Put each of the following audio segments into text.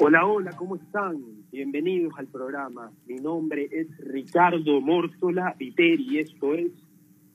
Hola, hola, ¿cómo están? Bienvenidos al programa. Mi nombre es Ricardo Mórtola Viteri y esto es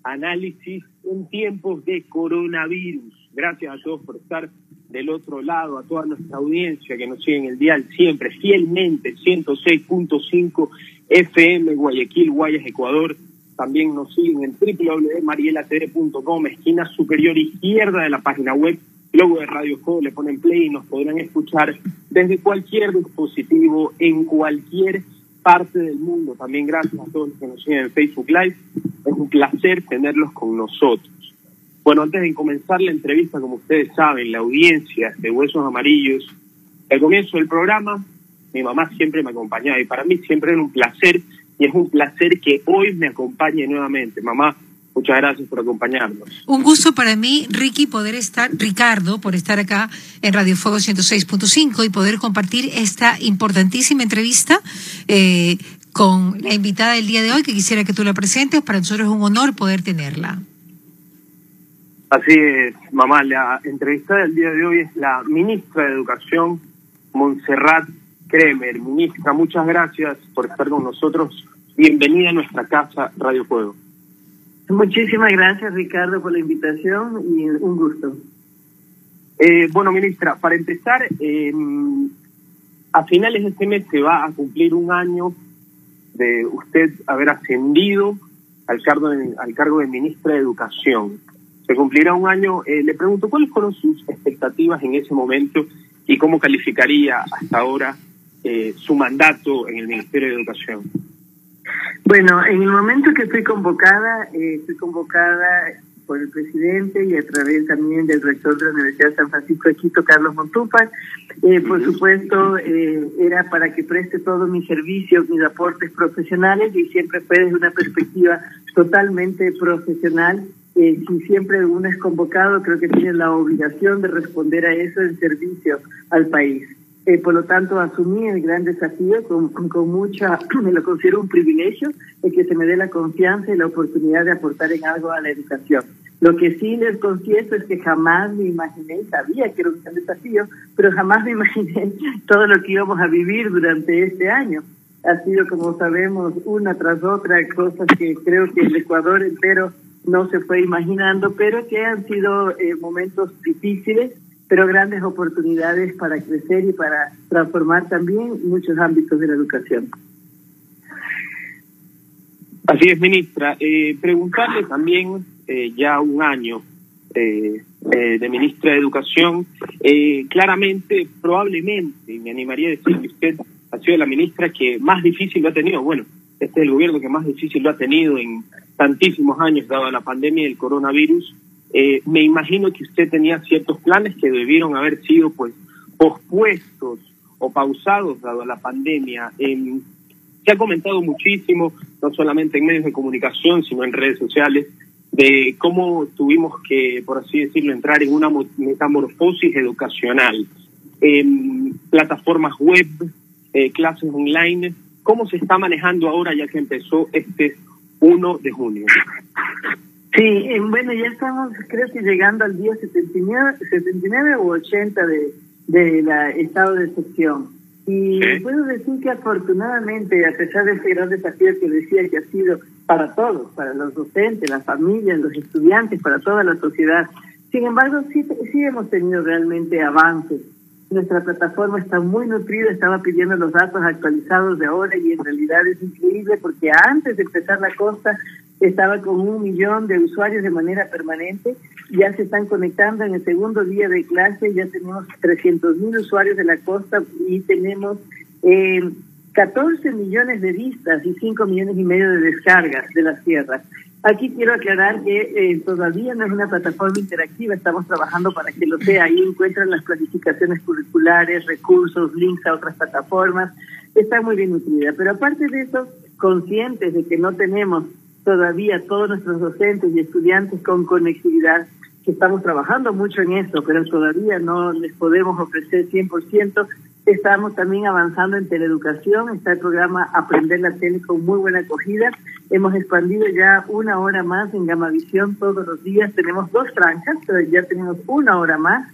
Análisis en tiempos de coronavirus. Gracias a todos por estar del otro lado, a toda nuestra audiencia que nos sigue en el dial siempre, fielmente, 106.5 FM Guayaquil, Guayas, Ecuador. También nos siguen en www.marielatv.com, esquina superior izquierda de la página web luego de Radio Juego, le ponen play y nos podrán escuchar desde cualquier dispositivo, en cualquier parte del mundo. También gracias a todos los que nos siguen en Facebook Live. Es un placer tenerlos con nosotros. Bueno, antes de comenzar la entrevista, como ustedes saben, la audiencia de Huesos Amarillos, al comienzo del programa, mi mamá siempre me acompañaba y para mí siempre era un placer y es un placer que hoy me acompañe nuevamente. Mamá, Muchas gracias por acompañarnos. Un gusto para mí, Ricky, poder estar, Ricardo, por estar acá en Radio Fuego 106.5 y poder compartir esta importantísima entrevista eh, con la invitada del día de hoy, que quisiera que tú la presentes. Para nosotros es un honor poder tenerla. Así es, mamá. La entrevista del día de hoy es la ministra de Educación, Montserrat Kremer. Ministra, muchas gracias por estar con nosotros. Bienvenida a nuestra casa, Radio Fuego. Muchísimas gracias, Ricardo, por la invitación y un gusto. Eh, bueno, ministra, para empezar, eh, a finales de este mes se va a cumplir un año de usted haber ascendido al cargo de, al cargo de ministra de Educación. Se cumplirá un año. Eh, le pregunto, ¿cuáles fueron sus expectativas en ese momento y cómo calificaría hasta ahora eh, su mandato en el Ministerio de Educación? Bueno, en el momento que fui convocada, eh, fui convocada por el presidente y a través también del rector de la Universidad de San Francisco de Quito, Carlos Montúfar. Eh, por supuesto, eh, era para que preste todos mis servicios, mis aportes profesionales y siempre fue desde una perspectiva totalmente profesional. Eh, si siempre uno es convocado, creo que tiene la obligación de responder a eso en servicio al país. Eh, por lo tanto, asumí el gran desafío con, con, mucha, me lo considero un privilegio, el que se me dé la confianza y la oportunidad de aportar en algo a la educación. Lo que sí les confieso es que jamás me imaginé, sabía que era un gran desafío, pero jamás me imaginé todo lo que íbamos a vivir durante este año. Ha sido, como sabemos, una tras otra, cosas que creo que el Ecuador entero no se fue imaginando, pero que han sido eh, momentos difíciles, pero grandes oportunidades para crecer y para transformar también muchos ámbitos de la educación. Así es, ministra. Eh, preguntarle también, eh, ya un año eh, eh, de ministra de Educación, eh, claramente, probablemente, me animaría a decir que usted ha sido la ministra que más difícil lo ha tenido. Bueno, este es el gobierno que más difícil lo ha tenido en tantísimos años, dado la pandemia del coronavirus. Eh, me imagino que usted tenía ciertos planes que debieron haber sido pues pospuestos o pausados dado la pandemia. Eh, se ha comentado muchísimo, no solamente en medios de comunicación, sino en redes sociales, de cómo tuvimos que, por así decirlo, entrar en una metamorfosis educacional. Eh, plataformas web, eh, clases online, ¿cómo se está manejando ahora ya que empezó este 1 de junio? Sí, eh, bueno, ya estamos, creo que llegando al día 79, 79 o 80 de, de la estado de excepción. Y Sí. puedo decir que afortunadamente, a pesar de ese gran desafío que decía que ha sido para todos, para los docentes, las familias, los estudiantes, para toda la sociedad, sin embargo, sí, sí hemos tenido realmente avances. Nuestra plataforma está muy nutrida, estaba pidiendo los datos actualizados de ahora y en realidad es increíble porque antes de empezar la costa estaba con un millón de usuarios de manera permanente, ya se están conectando en el segundo día de clase, ya tenemos 300 mil usuarios de la costa y tenemos eh, 14 millones de vistas y 5 millones y medio de descargas de las tierras. Aquí quiero aclarar que eh, todavía no es una plataforma interactiva, estamos trabajando para que lo sea. Ahí encuentran las planificaciones curriculares, recursos, links a otras plataformas. Está muy bien nutrida. Pero aparte de eso, conscientes de que no tenemos todavía todos nuestros docentes y estudiantes con conectividad, que estamos trabajando mucho en eso, pero todavía no les podemos ofrecer 100%. Estamos también avanzando en teleeducación, está el programa Aprender la Tele con muy buena acogida. Hemos expandido ya una hora más en Gamavisión todos los días. Tenemos dos franjas, pero ya tenemos una hora más.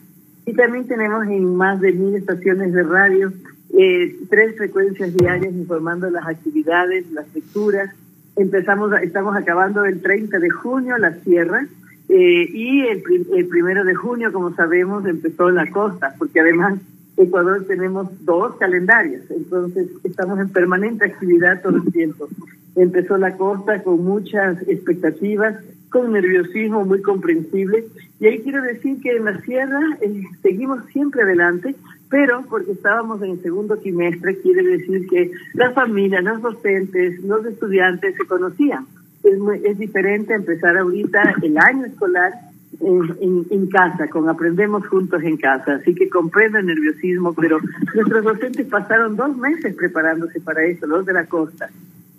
Y también tenemos en más de mil estaciones de radio eh, tres frecuencias diarias informando las actividades, las lecturas. Empezamos, estamos acabando el 30 de junio la sierra eh, y el, primero de junio, como sabemos, empezó la costa, porque además Ecuador tenemos dos calendarios, entonces estamos en permanente actividad todo el tiempo. Empezó la costa con muchas expectativas, con nerviosismo muy comprensible, y ahí quiero decir que en la sierra eh, seguimos siempre adelante, pero porque estábamos en el segundo trimestre, quiere decir que la familia, los docentes, los estudiantes se conocían. Es, es diferente empezar ahorita el año escolar en, en, casa, con Aprendemos Juntos en Casa. Así que comprendo el nerviosismo, pero nuestros docentes pasaron dos meses preparándose para eso, los de la costa.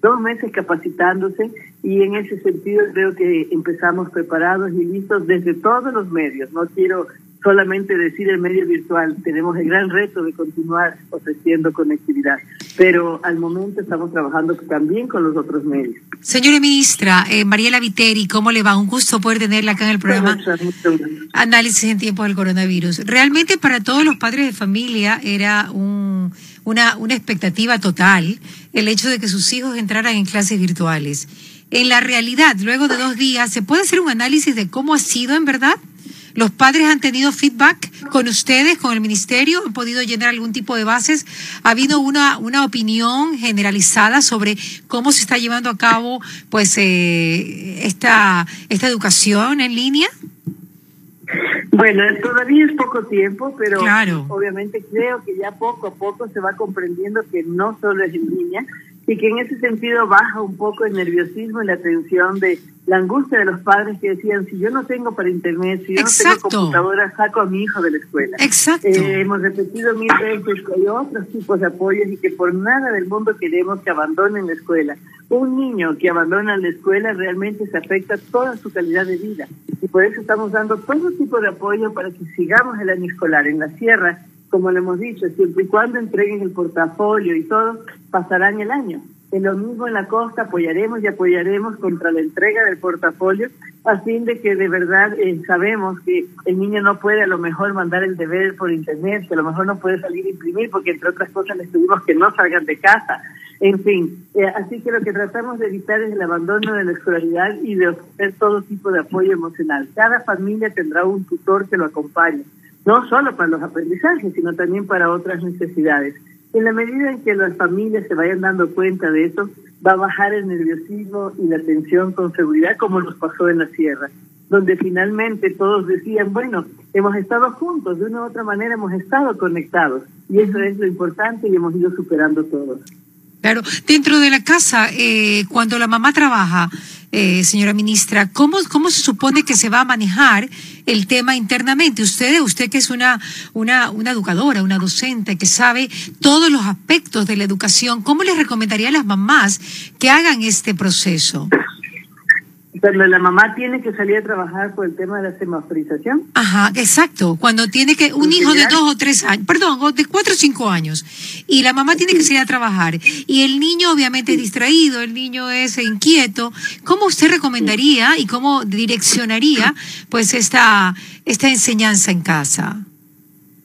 Dos meses capacitándose y en ese sentido creo que empezamos preparados y listos desde todos los medios. No quiero solamente decir el medio virtual, tenemos el gran reto de continuar ofreciendo conectividad, pero al momento estamos trabajando también con los otros medios. Señora ministra, eh, Mariela Viteri, ¿cómo le va? Un gusto poder tenerla acá en el programa. Análisis en tiempo del coronavirus. Realmente para todos los padres de familia era un, una, una expectativa total el hecho de que sus hijos entraran en clases virtuales. En la realidad, luego de dos días, ¿se puede hacer un análisis de cómo ha sido en verdad? ¿Los padres han tenido feedback con ustedes, con el ministerio? ¿Han podido llenar algún tipo de bases? ¿Ha habido una, una opinión generalizada sobre cómo se está llevando a cabo pues eh, esta, esta educación en línea? Bueno, todavía es poco tiempo, pero obviamente creo que ya poco a poco se va comprendiendo que no solo es en línea, y que en ese sentido baja un poco el nerviosismo y la tensión de la angustia de los padres que decían, si yo no tengo para internet, si yo no tengo computadora, saco a mi hijo de la escuela. Exacto. Eh, hemos repetido mil veces que hay otros tipos de apoyos y que por nada del mundo queremos que abandonen la escuela. Un niño que abandona la escuela realmente se afecta toda su calidad de vida y por eso estamos dando todo tipo de apoyo para que sigamos el año escolar en la sierra como le hemos dicho, siempre y cuando entreguen el portafolio y todo, pasarán el año. En lo mismo en la costa apoyaremos y apoyaremos contra la entrega del portafolio, a fin de que de verdad eh, sabemos que el niño no puede a lo mejor mandar el deber por internet, que a lo mejor no puede salir a imprimir, porque entre otras cosas les pedimos que no salgan de casa. En fin, eh, así que lo que tratamos de evitar es el abandono de la escolaridad y de ofrecer todo tipo de apoyo emocional. Cada familia tendrá un tutor que lo acompañe no solo para los aprendizajes, sino también para otras necesidades. En la medida en que las familias se vayan dando cuenta de eso, va a bajar el nerviosismo y la tensión con seguridad, como nos pasó en la sierra, donde finalmente todos decían, bueno, hemos estado juntos, de una u otra manera hemos estado conectados, y eso es lo importante y hemos ido superando todos. Claro, dentro de la casa, eh, cuando la mamá trabaja, eh, señora ministra, ¿cómo, ¿cómo se supone que se va a manejar el tema internamente? Usted, usted que es una, una, una educadora, una docente, que sabe todos los aspectos de la educación, ¿cómo les recomendaría a las mamás que hagan este proceso? Cuando la mamá tiene que salir a trabajar por el tema de la semaforización. Ajá, exacto. Cuando tiene que, un hijo de dos o tres años, perdón, de cuatro o cinco años, y la mamá tiene que salir a trabajar, y el niño obviamente es distraído, el niño es inquieto, ¿cómo usted recomendaría y cómo direccionaría pues esta, esta enseñanza en casa?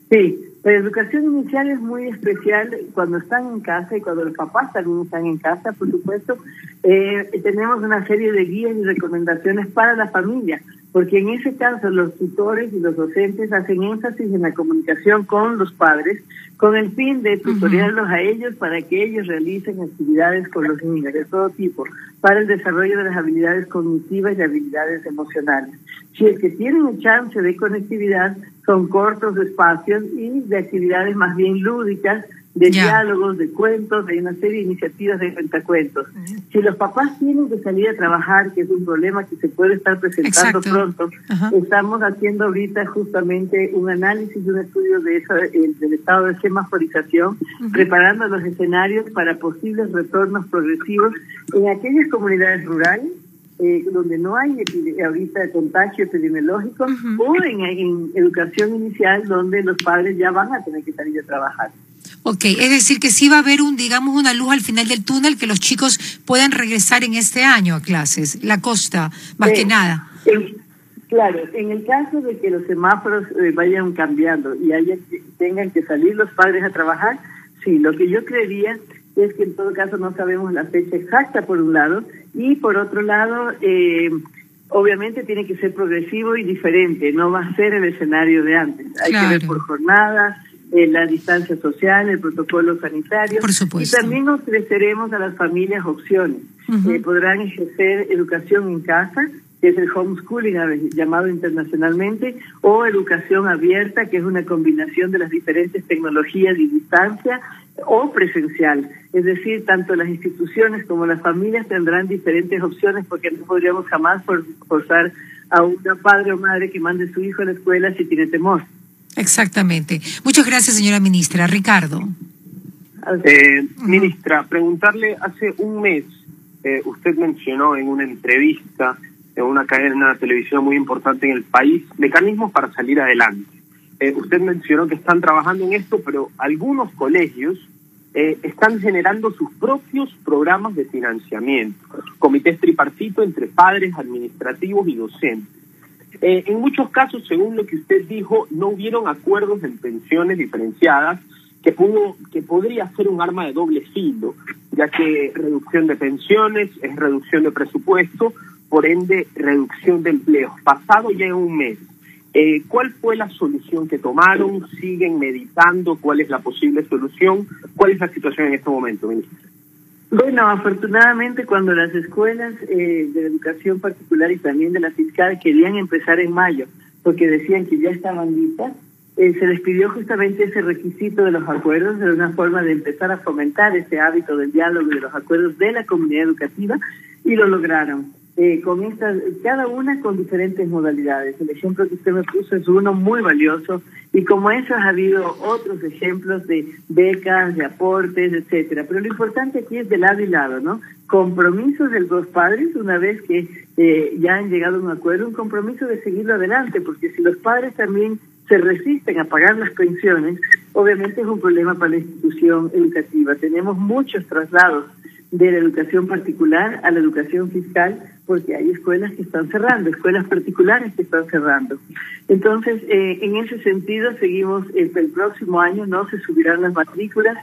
Sí, la educación inicial es muy especial cuando están en casa y cuando los papás también están en casa, por supuesto. Eh, tenemos una serie de guías y recomendaciones para la familia, porque en ese caso los tutores y los docentes hacen énfasis en la comunicación con los padres con el fin de tutoriarlos a ellos para que ellos realicen actividades con los niños de todo tipo para el desarrollo de las habilidades cognitivas y habilidades emocionales. Si es que tienen chance de conectividad, son cortos espacios y de actividades más bien lúdicas, de diálogos, de cuentos, de una serie de iniciativas de cuentacuentos. Si los papás tienen que salir a trabajar, que es un problema que se puede estar presentando pronto, estamos haciendo ahorita justamente un análisis y un estudio de eso, eh, del estado de semaforización, preparando los escenarios para posibles retornos progresivos en aquellas comunidades rurales eh, donde no hay ahorita contagio epidemiológico o en, educación inicial donde los padres ya van a tener que salir a trabajar. Ok, es decir que sí va a haber un, digamos, una luz al final del túnel que los chicos puedan regresar en este año a clases, la costa, más que nada. Claro, en el caso de que los semáforos eh, vayan cambiando y haya, tengan que salir los padres a trabajar, sí, lo que yo creería es que en todo caso no sabemos la fecha exacta por un lado y por otro lado, eh, obviamente tiene que ser progresivo y diferente, no va a ser el escenario de antes. Hay que ver por jornadas, eh, la distancia social, el protocolo sanitario. Por supuesto. Y también ofreceremos a las familias opciones. Eh, podrán ejercer educación en casa, que es el homeschooling llamado internacionalmente, o educación abierta, que es una combinación de las diferentes tecnologías y distancia, o presencial. Es decir, tanto las instituciones como las familias tendrán diferentes opciones porque no podríamos jamás forzar a una padre o madre que mande a su hijo a la escuela si tiene temor. Exactamente. Muchas gracias, señora ministra. Ricardo. Eh, ministra, preguntarle, hace un mes eh, usted mencionó en una entrevista en una cadena de televisión muy importante en el país mecanismos para salir adelante. Eh, usted mencionó que están trabajando en esto, pero algunos colegios eh, están generando sus propios programas de financiamiento, comités tripartito entre padres, administrativos y docentes. Eh, en muchos casos, según lo que usted dijo, no hubieron acuerdos en pensiones diferenciadas que pudo que podría ser un arma de doble filo, ya que reducción de pensiones es reducción de presupuesto, por ende reducción de empleos. Pasado ya un mes, eh, ¿Cuál fue la solución que tomaron? ¿Siguen meditando cuál es la posible solución? ¿Cuál es la situación en este momento, ministra? Bueno, afortunadamente cuando las escuelas eh, de educación particular y también de la fiscal querían empezar en mayo, porque decían que ya estaban listas, eh, se les pidió justamente ese requisito de los acuerdos, de una forma de empezar a fomentar ese hábito del diálogo y de los acuerdos de la comunidad educativa, y lo lograron eh, con estas, cada una con diferentes modalidades. El ejemplo que usted me puso es uno muy valioso y como esos ha habido otros ejemplos de becas, de aportes, etcétera. Pero lo importante aquí es de lado y lado, ¿no? Compromisos de los padres una vez que eh, ya han llegado a un acuerdo, un compromiso de seguirlo adelante, porque si los padres también se resisten a pagar las pensiones, obviamente es un problema para la institución educativa. Tenemos muchos traslados de la educación particular a la educación fiscal, porque hay escuelas que están cerrando, escuelas particulares que están cerrando. Entonces, eh, en ese sentido, seguimos, el, el próximo año no se subirán las matrículas,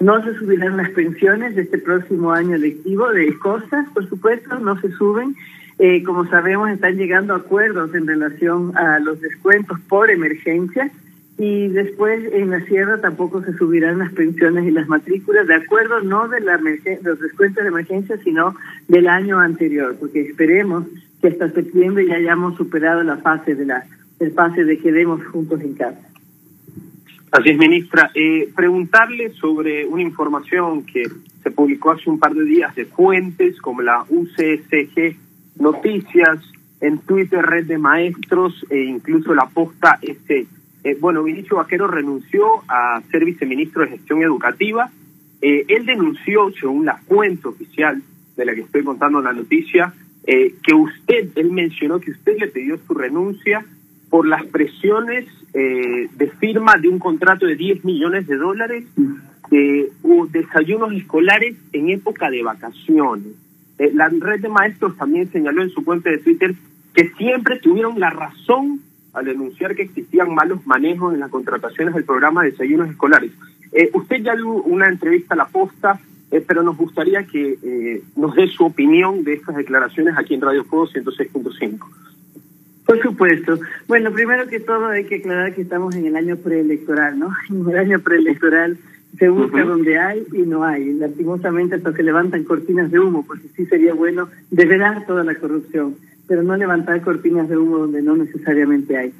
no se subirán las pensiones de este próximo año lectivo de costas, por supuesto, no se suben. Eh, como sabemos, están llegando acuerdos en relación a los descuentos por emergencia y después en la sierra tampoco se subirán las pensiones y las matrículas, de acuerdo no de la los descuentos de emergencia, sino del año anterior, porque esperemos que hasta septiembre ya hayamos superado la fase de la el pase de quedemos juntos en casa. Así es, ministra. Eh, preguntarle sobre una información que se publicó hace un par de días de fuentes como la UCSG Noticias, en Twitter, Red de Maestros e incluso la Posta S eh, bueno, Vinicio Vaquero renunció a ser viceministro de Gestión Educativa. Eh, él denunció, según la cuenta oficial de la que estoy contando la noticia, eh, que usted, él mencionó que usted le pidió su renuncia por las presiones de firma de un contrato de 10 millones de dólares de desayunos escolares en época de vacaciones. la red de maestros también señaló en su cuenta de Twitter que siempre tuvieron la razón al denunciar que existían malos manejos en las contrataciones del programa de desayunos escolares. Eh, usted ya dio una entrevista a la posta, eh, pero nos gustaría que eh, nos dé su opinión de estas declaraciones aquí en Radio Fuego 106.5. Por supuesto. Bueno, primero que todo hay que aclarar que estamos en el año preelectoral, ¿no? En el año preelectoral se busca donde hay y no hay. Lastimosamente hasta se levantan cortinas de humo, porque sí sería bueno develar toda la corrupción pero no levantar cortinas de humo donde no necesariamente hay.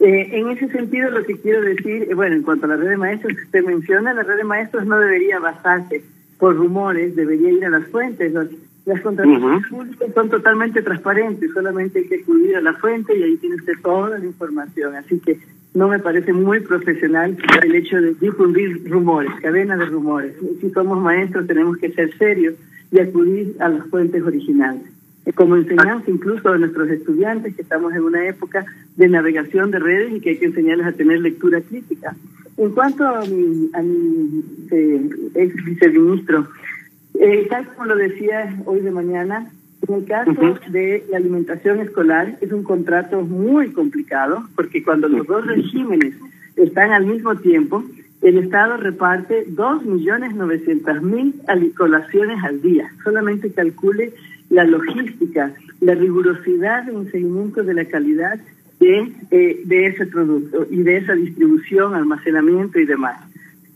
Eh, en ese sentido, lo que quiero decir, eh, bueno, en cuanto a la red de maestros que usted menciona, la red de maestros no debería basarse por rumores, debería ir a las fuentes. Las, contrataciones públicas son totalmente transparentes, solamente hay que acudir a la fuente y ahí tiene usted toda la información. Así que no me parece muy profesional el hecho de difundir rumores, cadena de rumores. Si somos maestros tenemos que ser serios y acudir a las fuentes originales como enseñanza incluso a nuestros estudiantes que estamos en una época de navegación de redes y que hay que enseñarles a tener lectura crítica. En cuanto a mi, a mi eh, ex viceministro, eh, tal como lo decía hoy de mañana, En el caso de la alimentación escolar es un contrato muy complicado porque cuando los dos regímenes están al mismo tiempo, el Estado reparte 2.900.000 colaciones al día. Solamente calcule la logística, la rigurosidad en el seguimiento de la calidad de, eh, de ese producto y de esa distribución, almacenamiento y demás.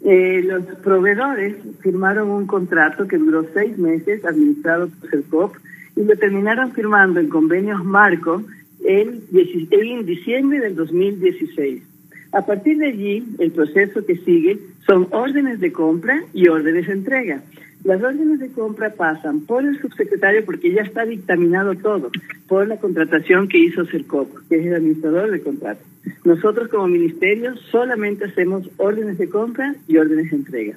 Eh, los proveedores firmaron un contrato que duró seis meses, administrado por el COP, y lo terminaron firmando en convenios marco en, en diciembre del 2016. A partir de allí, el proceso que sigue son órdenes de compra y órdenes de entrega. Las órdenes de compra pasan por el subsecretario porque ya está dictaminado todo, por la contratación que hizo CERCOP, que es el administrador del contrato. Nosotros como ministerio solamente hacemos órdenes de compra y órdenes de entrega.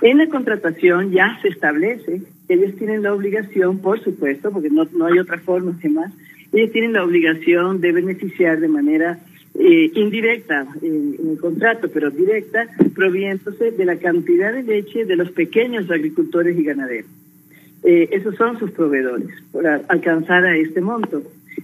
En la contratación ya se establece que ellos tienen la obligación, por supuesto, porque no, no hay otra forma que más, ellos tienen la obligación de beneficiar de manera eh, indirecta en, el contrato, pero directa, proviéndose de la cantidad de leche de los pequeños agricultores y ganaderos. Eh, esos son sus proveedores, para alcanzar a este monto.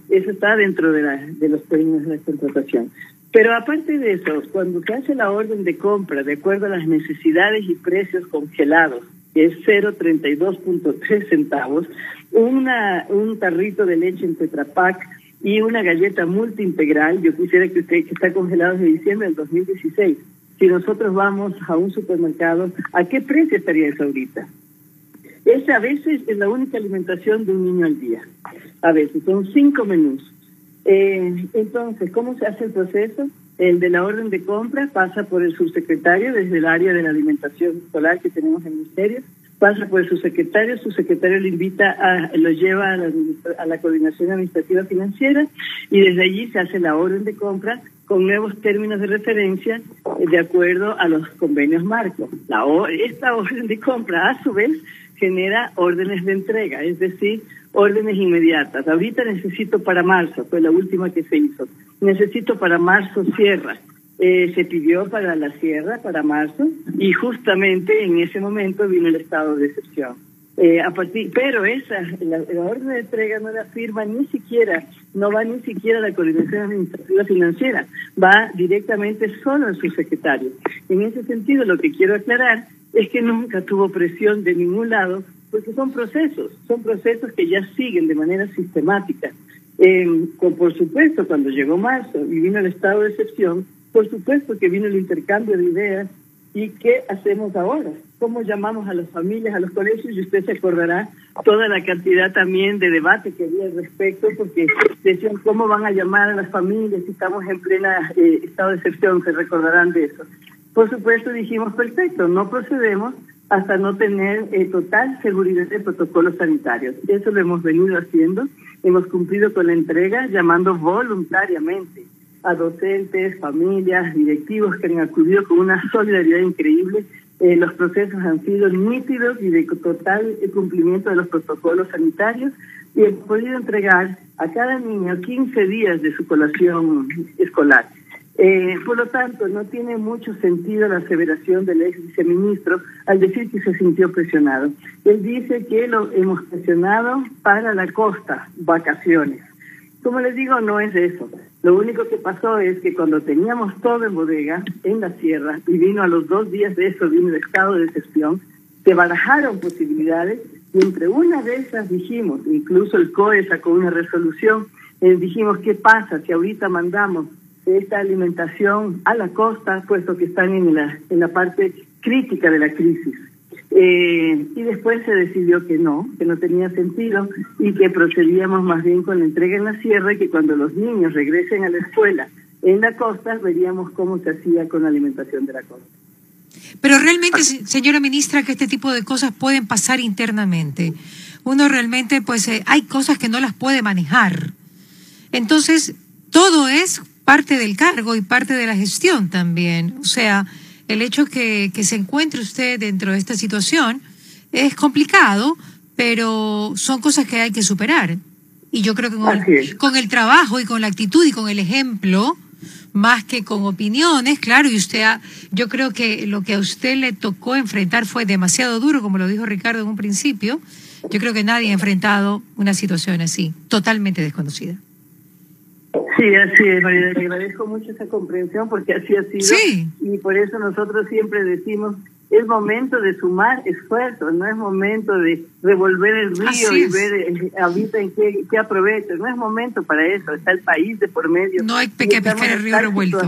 Eso está dentro de, los términos de la contratación. Pero aparte de eso, cuando se hace la orden de compra de acuerdo a las necesidades y precios congelados, que es 0.32.3 centavos, una, un tarrito de leche en Tetra Pak y una galleta multiintegral. Yo quisiera que usted, que está congelado desde diciembre del 2016, si nosotros vamos a un supermercado, ¿a qué precio estaría eso ahorita? Esa a veces es la única alimentación de un niño al día. A veces son cinco menús. Eh, entonces, ¿cómo se hace el proceso? El de la orden de compra pasa por el subsecretario desde el área de la alimentación escolar que tenemos en el ministerio pasa por su secretario, su secretario lo invita, a, lo lleva a la, a la coordinación administrativa financiera y desde allí se hace la orden de compra con nuevos términos de referencia de acuerdo a los convenios marcos. La, esta orden de compra, a su vez, genera órdenes de entrega, es decir, órdenes inmediatas. Ahorita necesito para marzo, fue la última que se hizo. Necesito para marzo cierra. Eh, se pidió para la sierra, para marzo, y justamente en ese momento vino el estado de excepción. Eh, a partir, pero esa, la, orden de entrega no la firma ni siquiera, no va ni siquiera a la coordinación administrativa financiera, va directamente solo al subsecretario. En ese sentido, lo que quiero aclarar es que nunca tuvo presión de ningún lado, porque son procesos, son procesos que ya siguen de manera sistemática. Eh, por supuesto, cuando llegó marzo y vino el estado de excepción, por supuesto que vino el intercambio de ideas. Y qué hacemos ahora, cómo llamamos a las familias, a los colegios y usted se acordará toda la cantidad también de debate que había al respecto porque decían cómo van a llamar a las familias si estamos en plena eh, estado de excepción, se recordarán de eso. Por supuesto dijimos, perfecto, no procedemos hasta no tener eh, total seguridad de protocolos sanitarios. Eso lo hemos venido haciendo, hemos cumplido con la entrega llamando voluntariamente a docentes, familias, directivos que han acudido con una solidaridad increíble. Eh, los procesos han sido nítidos y de total cumplimiento de los protocolos sanitarios y hemos podido entregar a cada niño 15 días de su colación escolar. Eh, por lo tanto, no tiene mucho sentido la aseveración del ex viceministro al decir que se sintió presionado. Él dice que lo hemos presionado para la costa, vacaciones. Como les digo, no es eso. Lo único que pasó es que cuando teníamos todo en bodega, en la sierra, y vino a los dos días de eso, vino el estado de excepción, se barajaron posibilidades y entre una de esas dijimos, incluso el COE sacó una resolución, eh, dijimos, ¿qué pasa si ahorita mandamos esta alimentación a la costa, puesto que están en la, en la parte crítica de la crisis? Eh, y después se decidió que no, que no tenía sentido y que procedíamos más bien con la entrega en la sierra y que cuando los niños regresen a la escuela en la costa veríamos cómo se hacía con la alimentación de la costa. Pero realmente, señora ministra, que este tipo de cosas pueden pasar internamente. Uno realmente, pues, eh, hay cosas que no las puede manejar. Entonces, todo es parte del cargo y parte de la gestión también. O sea, el hecho que, que se encuentre usted dentro de esta situación es complicado, pero son cosas que hay que superar. Y yo creo que con el, trabajo y con la actitud y con el ejemplo, más que con opiniones, claro, y usted, yo creo que lo que a usted le tocó enfrentar fue demasiado duro, como lo dijo Ricardo en un principio, Yo creo que nadie ha enfrentado una situación así, totalmente desconocida. Sí, así es, María. Le agradezco mucho esa comprensión porque así ha sido. Sí. Y por eso nosotros siempre decimos es momento de sumar esfuerzos, no es momento de revolver el río y ver eh, ahorita en qué, qué aprovecho, no es momento para eso, está el país de por medio. No hay que pescar el río revuelto.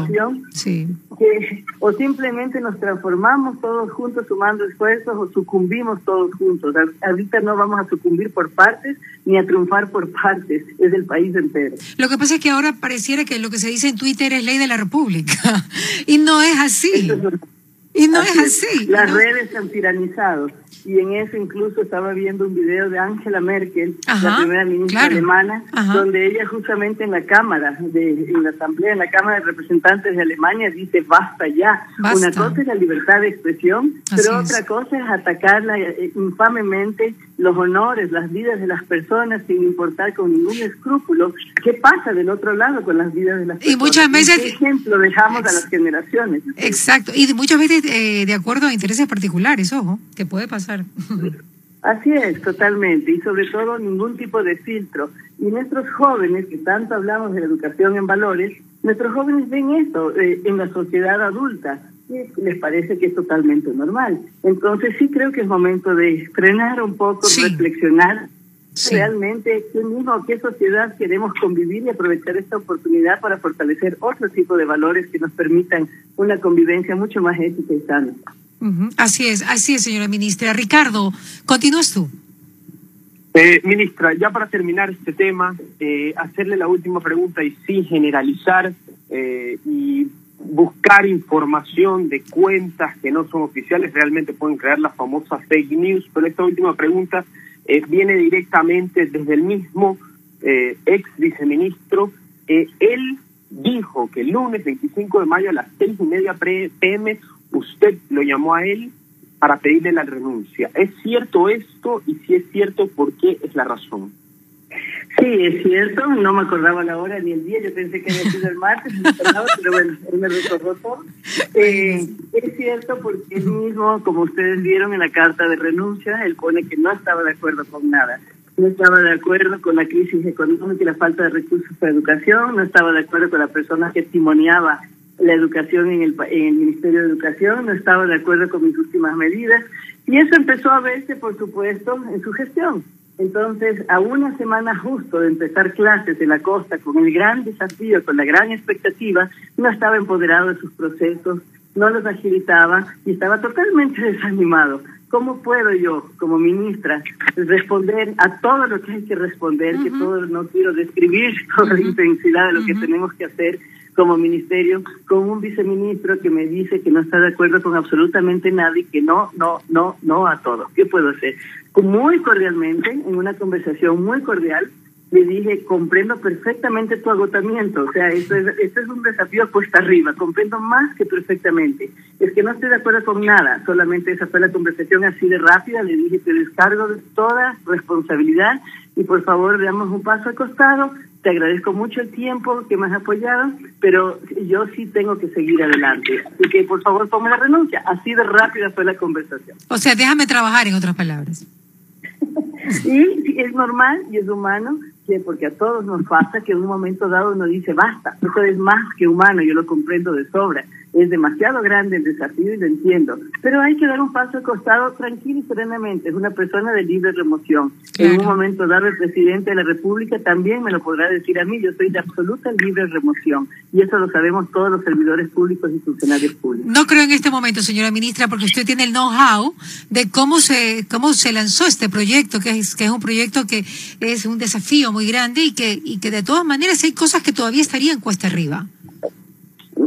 Sí. Que, o simplemente nos transformamos todos juntos sumando esfuerzos o sucumbimos todos juntos. Ahorita no vamos a sucumbir por partes ni a triunfar por partes, es el país entero. Lo que pasa es que ahora pareciera que lo que se dice en Twitter es ley de la República y no es así. Y no es así. Las redes se han tiranizado. Y en eso incluso estaba viendo un video de Angela Merkel, la primera ministra alemana, donde ella justamente en la Cámara, de, en la Asamblea, en la Cámara de Representantes de Alemania, dice basta ya. Una cosa es la libertad de expresión, pero otra cosa es atacarla eh, infamemente los honores, las vidas de las personas sin importar con ningún escrúpulo. ¿Qué pasa del otro lado con las vidas de las personas? Y muchas veces... ¿Qué ejemplo dejamos a las generaciones? Exacto, y muchas veces eh, de acuerdo a intereses particulares, ojo, que puede pasar. Así es, totalmente, y sobre todo ningún tipo de filtro. Y nuestros jóvenes, que tanto hablamos de la educación en valores, nuestros jóvenes ven esto eh, en la sociedad adulta les parece que es totalmente normal. Entonces sí creo que es momento de frenar un poco, reflexionar realmente qué mismo, qué sociedad queremos convivir y aprovechar esta oportunidad para fortalecer otro tipo de valores que nos permitan una convivencia mucho más ética y sana. Así es, así es, señora ministra. Ricardo, continúas tú. Eh, ministra, ya para terminar este tema, eh, hacerle la última pregunta y sí generalizar eh, y buscar información de cuentas que no son oficiales, realmente pueden crear las famosas fake news, pero esta última pregunta eh, viene directamente desde el mismo eh, ex viceministro. Él dijo que el lunes 25 de mayo a las seis y media pm usted lo llamó a él para pedirle la renuncia. ¿Es cierto esto? Y si es cierto, ¿por qué es la razón? Sí, es cierto, no me acordaba la hora ni el día, yo pensé que había sido el martes, pero bueno, él me recordó todo. Eh, es cierto porque él mismo, como ustedes vieron en la carta de renuncia, él pone que no estaba de acuerdo con nada. No estaba de acuerdo con la crisis económica y la falta de recursos para educación, no estaba de acuerdo con la persona que testimoniaba la educación en el, en el Ministerio de Educación, no estaba de acuerdo con mis últimas medidas, y eso empezó a verse, por supuesto, en su gestión entonces, a una semana justo de empezar clases en la costa, con el gran desafío, con la gran expectativa, no estaba empoderado de sus procesos, no los agilitaba y estaba totalmente desanimado. ¿Cómo puedo yo, como ministra, responder a todo lo que hay que responder, que todo no quiero describir toda la intensidad de lo que tenemos que hacer como ministerio, con un viceministro que me dice que no está de acuerdo con absolutamente nada y que no, no, no, no a todo? ¿Qué puedo hacer? muy cordialmente, en una conversación muy cordial, le dije, comprendo perfectamente tu agotamiento, o sea, esto es, esto es un desafío puesta arriba, comprendo más que perfectamente. Es que no estoy de acuerdo con nada, solamente esa fue la conversación así de rápida, le dije, te descargo de toda responsabilidad y por favor veamos un paso al costado, te agradezco mucho el tiempo que me has apoyado, pero yo sí tengo que seguir adelante. Así que por favor ponme la renuncia, así de rápida fue la conversación. O sea, déjame trabajar en otras palabras. y es normal y es humano que porque a todos nos pasa que en un momento dado uno dice basta, eso es más que humano, yo lo comprendo de sobra es demasiado grande el desafío y lo entiendo, pero hay que dar un paso al costado tranquilo y serenamente. Es una persona de libre remoción. En un momento dado, el presidente de la República también me lo podrá decir a mí. Yo soy de absoluta libre remoción y eso lo sabemos todos los servidores públicos y funcionarios públicos. No creo en este momento, señora ministra, porque usted tiene el know-how de cómo se cómo se lanzó este proyecto, que es que es un proyecto que es un desafío muy grande y que y que de todas maneras hay cosas que todavía estarían cuesta arriba.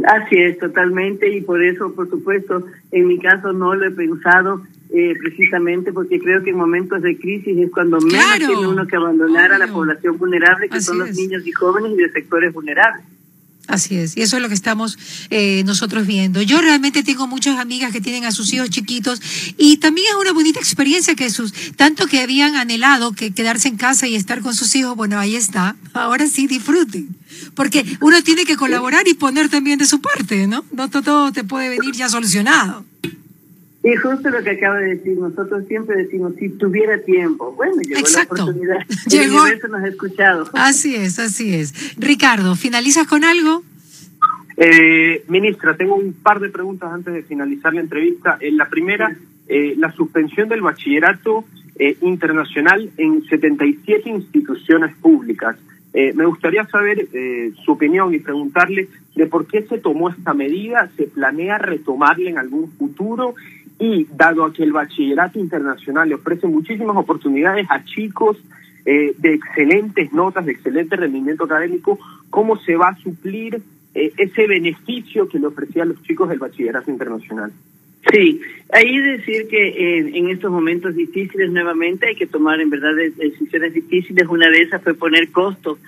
Así es, totalmente, y por eso, por supuesto, en mi caso no lo he pensado eh, precisamente porque creo que en momentos de crisis es cuando menos tiene uno que abandonar a la población vulnerable, que son los niños y jóvenes y de sectores vulnerables. Así es, y eso es lo que estamos eh, nosotros viendo. Yo realmente tengo muchas amigas que tienen a sus hijos chiquitos y también es una bonita experiencia que sus, tanto que habían anhelado que quedarse en casa y estar con sus hijos, bueno, ahí está. Ahora sí disfruten, porque uno tiene que colaborar y poner también de su parte, ¿no? No todo te puede venir ya solucionado. Y justo lo que acaba de decir, nosotros siempre decimos, si tuviera tiempo. Bueno, llegó la oportunidad. Llegó. El nos ha escuchado. Así es, así es. Ricardo, ¿finalizas con algo? Eh, ministra, tengo un par de preguntas antes de finalizar la entrevista. En la primera, eh, la suspensión del bachillerato eh, internacional en 77 instituciones públicas. Eh, me gustaría saber eh, su opinión y preguntarle de por qué se tomó esta medida, se planea retomarla en algún futuro y dado a que el bachillerato internacional le ofrece muchísimas oportunidades a chicos eh, de excelentes notas, de excelente rendimiento académico, ¿cómo se va a suplir eh, ese beneficio que le ofrecían los chicos del bachillerato internacional? Sí, ahí decir que en estos momentos difíciles nuevamente hay que tomar en verdad decisiones difíciles. Una de esas fue poner costos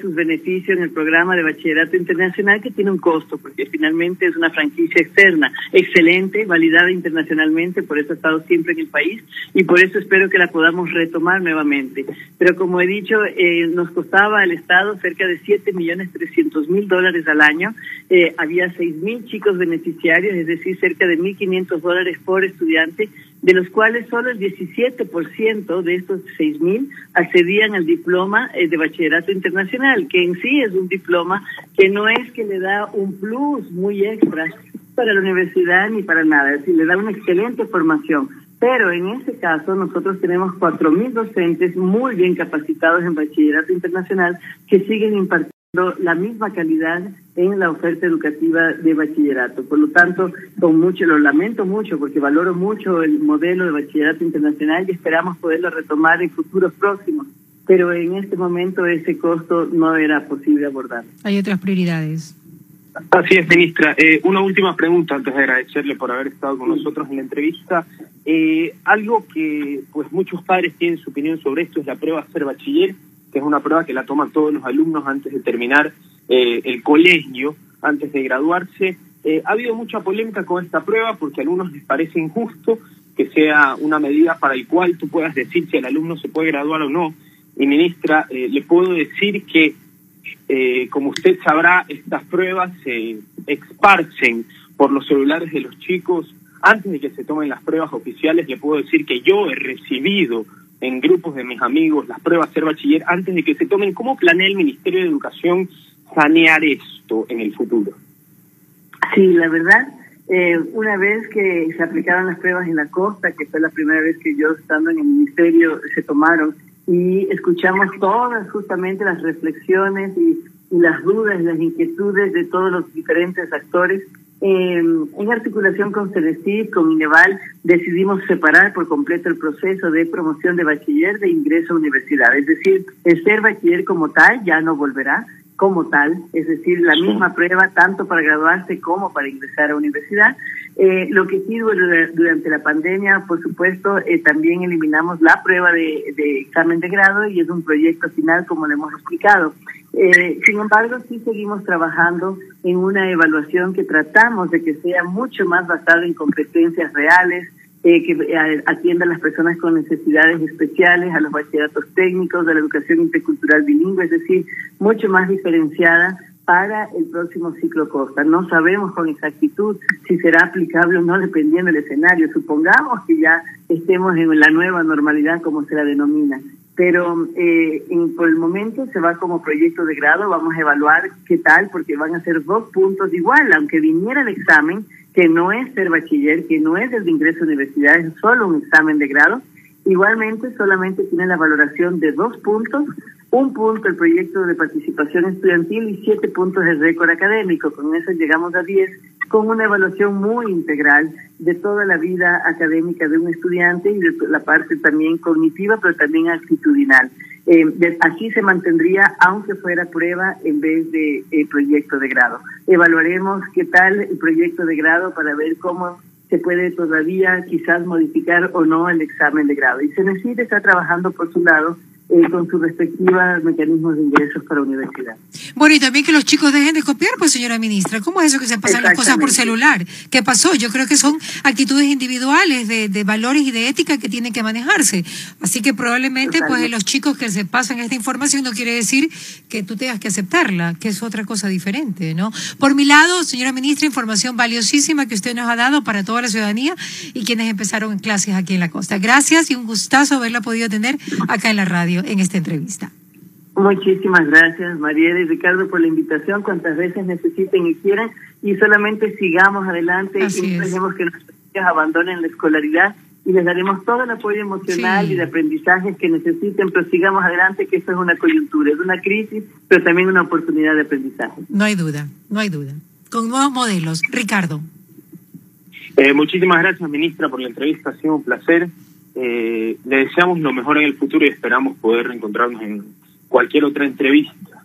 sus beneficios en el programa de bachillerato internacional que tiene un costo porque finalmente es una franquicia externa, excelente, validada internacionalmente, por eso ha estado siempre en el país y por eso espero que la podamos retomar nuevamente. Pero como he dicho, eh, nos costaba al Estado cerca de 7 millones 300 mil dólares al año, eh, había 6 mil chicos beneficiarios, es decir, cerca de 1.500 dólares por estudiante de los cuales solo el 17% de estos 6.000 accedían al diploma eh, de bachillerato internacional, que en sí es un diploma que no es que le da un plus muy extra para la universidad ni para nada, es decir, le da una excelente formación. Pero en ese caso nosotros tenemos 4.000 docentes muy bien capacitados en bachillerato internacional que siguen impartiendo la misma calidad en la oferta educativa de bachillerato. Por lo tanto, con mucho, lo lamento mucho porque valoro mucho el modelo de bachillerato internacional y esperamos poderlo retomar en futuros próximos. Pero en este momento ese costo no era posible abordar. Hay otras prioridades. Así es, ministra. Eh, una última pregunta antes de agradecerle por haber estado con nosotros en la entrevista. Eh, algo que pues muchos padres tienen su opinión sobre esto es la prueba ser bachiller que es una prueba que la toman todos los alumnos antes de terminar eh, el colegio, antes de graduarse. Eh, ha habido mucha polémica con esta prueba porque a algunos les parece injusto que sea una medida para el cual tú puedas decir si el alumno se puede graduar o no. Y ministra, eh, le puedo decir que, como usted sabrá, estas pruebas se esparcen por los celulares de los chicos. Antes de que se tomen las pruebas oficiales, le puedo decir que yo he recibido en grupos de mis amigos las pruebas ser bachiller antes de que se tomen. ¿Cómo planea el Ministerio de Educación sanear esto en el futuro? Sí, la verdad, eh, una vez que se aplicaron las pruebas en la costa, que fue la primera vez que yo estando en el Ministerio se tomaron, y escuchamos todas justamente las reflexiones y, y las dudas las inquietudes de todos los diferentes actores, en articulación con Celestit, con Ineval, decidimos separar por completo el proceso de promoción de bachiller de ingreso a universidad. Es decir, el ser bachiller como tal ya no volverá como tal, es decir, la misma prueba tanto para graduarse como para ingresar a universidad. Eh, lo que sí durante la pandemia, por supuesto, eh, también eliminamos la prueba de, de examen de grado y es un proyecto final, como le hemos explicado. Eh, sin embargo, sí seguimos trabajando en una evaluación que tratamos de que sea mucho más basada en competencias reales, eh, que eh, atienda a las personas con necesidades especiales, a los bachilleratos técnicos, de la educación intercultural bilingüe, es decir, mucho más diferenciada para el próximo ciclo Costa. No sabemos con exactitud si será aplicable o no dependiendo del escenario. Supongamos que ya estemos en la nueva normalidad, como se la denomina pero eh, por el momento se va como proyecto de grado, vamos a evaluar qué tal, porque van a ser dos puntos igual, aunque viniera el examen, que no es ser bachiller, que no es el de ingreso a universidad, es solo un examen de grado, igualmente solamente tiene la valoración de dos puntos, un punto el proyecto de participación estudiantil y siete puntos el récord académico, con eso llegamos a diez con una evaluación muy integral de toda la vida académica de un estudiante y de la parte también cognitiva, pero también actitudinal. Eh, así se mantendría, aunque fuera prueba en vez de eh, proyecto de grado. Evaluaremos qué tal el proyecto de grado para ver cómo se puede todavía quizás modificar o no el examen de grado. Y se necesita estar trabajando por su lado eh, con sus respectivos mecanismos de ingresos para universidad. Bueno, y también que los chicos dejen de copiar, pues señora ministra, ¿cómo es eso que se pasan las cosas por celular? ¿Qué pasó? Yo creo que son actitudes individuales de, de valores y de ética que tienen que manejarse. Así que probablemente pues los chicos que se pasan esta información no quiere decir que tú tengas que aceptarla, que es otra cosa diferente, ¿no? Por mi lado, señora ministra, información valiosísima que usted nos ha dado para toda la ciudadanía y quienes empezaron en clases aquí en la costa. Gracias y un gustazo haberla podido tener acá en la radio en esta entrevista. Muchísimas gracias, Mariela y Ricardo, por la invitación, cuantas veces necesiten y quieran, y solamente sigamos adelante y no dejemos que nuestros niños abandonen la escolaridad y les daremos todo el apoyo emocional y de aprendizaje que necesiten, pero sigamos adelante, que esto es una coyuntura, es una crisis, pero también una oportunidad de aprendizaje. No hay duda, no hay duda. Con nuevos modelos. Ricardo. Eh, muchísimas gracias, ministra, por la entrevista, ha sido un placer. Eh, le deseamos lo mejor en el futuro y esperamos poder reencontrarnos en cualquier otra entrevista.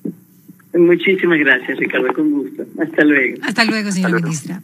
Muchísimas gracias, Ricardo, con gusto. Hasta luego. Hasta luego, señora ministra.